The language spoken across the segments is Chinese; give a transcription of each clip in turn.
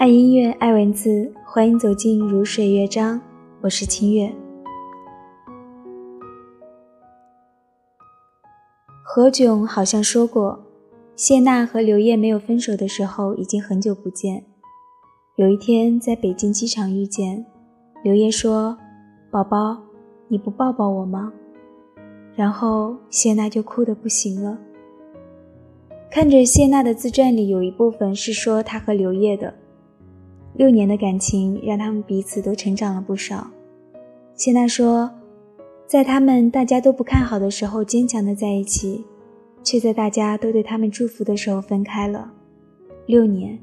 爱音乐，爱文字，欢迎走进如水乐章。我是清月。何炅好像说过，谢娜和刘烨没有分手的时候已经很久不见。有一天在北京机场遇见，刘烨说：“宝宝，你不抱抱我吗？”然后谢娜就哭得不行了。看着谢娜的自传里有一部分是说她和刘烨的。六年的感情让他们彼此都成长了不少。谢娜说，在他们大家都不看好的时候坚强的在一起，却在大家都对他们祝福的时候分开了。六年。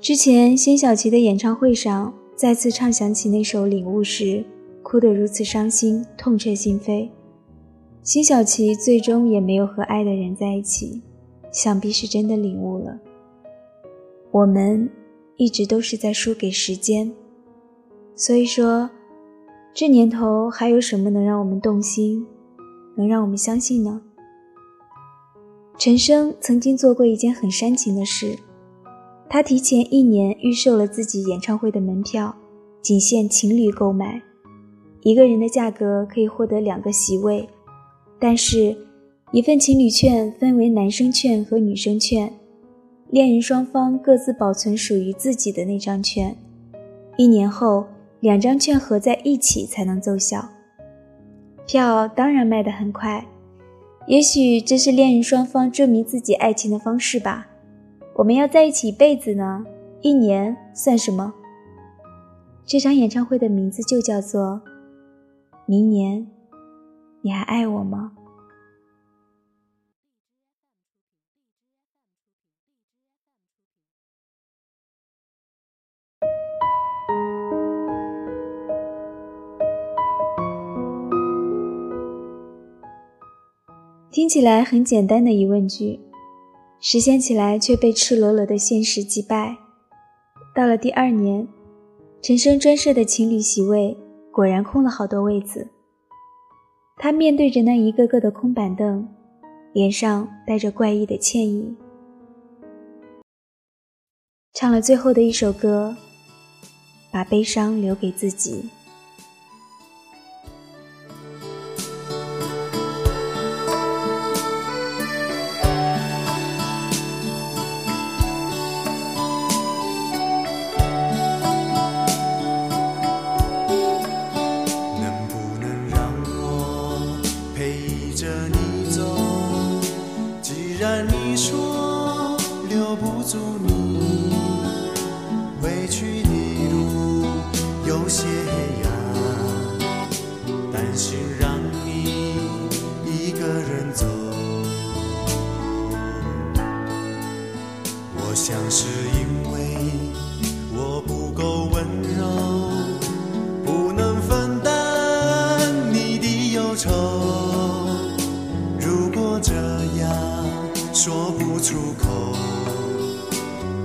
之前辛晓琪的演唱会上再次唱响起那首《领悟》时。哭得如此伤心，痛彻心扉。辛晓琪最终也没有和爱的人在一起，想必是真的领悟了。我们一直都是在输给时间，所以说，这年头还有什么能让我们动心，能让我们相信呢？陈升曾经做过一件很煽情的事，他提前一年预售了自己演唱会的门票，仅限情侣购买。一个人的价格可以获得两个席位，但是，一份情侣券分为男生券和女生券，恋人双方各自保存属于自己的那张券，一年后两张券合在一起才能奏效。票当然卖得很快，也许这是恋人双方证明自己爱情的方式吧。我们要在一起一辈子呢，一年算什么？这场演唱会的名字就叫做。明年，你还爱我吗？听起来很简单的疑问句，实现起来却被赤裸裸的现实击败。到了第二年，陈升专设的情侣席位。果然空了好多位子。他面对着那一个个的空板凳，脸上带着怪异的歉意，唱了最后的一首歌，把悲伤留给自己。说留不住你回去的路有些黑暗担心让你一个人走。我想是因说不出口，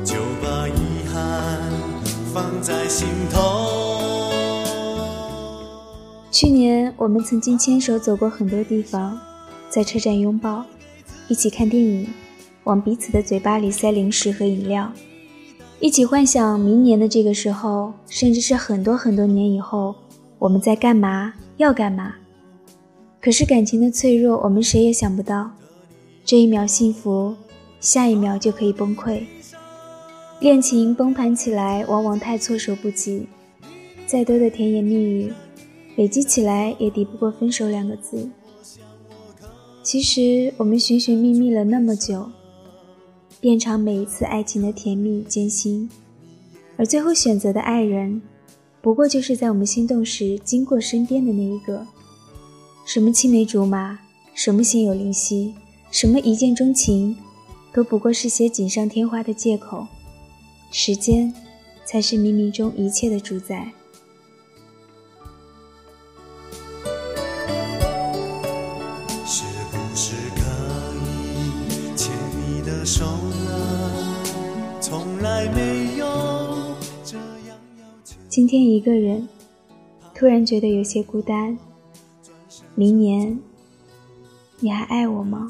就把遗憾放在心头。去年我们曾经牵手走过很多地方，在车站拥抱，一起看电影。往彼此的嘴巴里塞零食和饮料，一起幻想明年的这个时候，甚至是很多很多年以后，我们在干嘛，要干嘛。可是感情的脆弱，我们谁也想不到，这一秒幸福，下一秒就可以崩溃。恋情崩盘起来，往往太措手不及，再多的甜言蜜语，累积起来也抵不过分手两个字。其实我们寻寻觅觅了那么久。变长每一次爱情的甜蜜艰辛，而最后选择的爱人，不过就是在我们心动时经过身边的那一个。什么青梅竹马，什么心有灵犀，什么一见钟情，都不过是些锦上添花的借口。时间，才是冥冥中一切的主宰。今天一个人，突然觉得有些孤单。明年，你还爱我吗？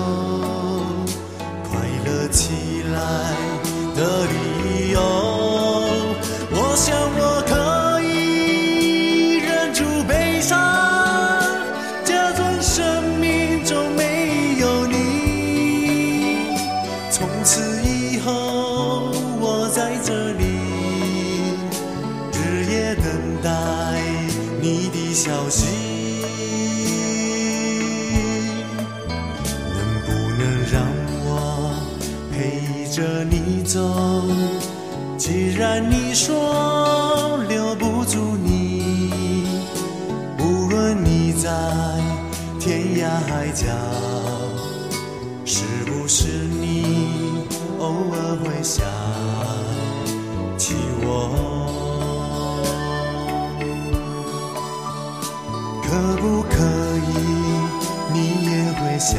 说留不住你，无论你在天涯海角，是不是你偶尔会想起我？可不可以，你也会想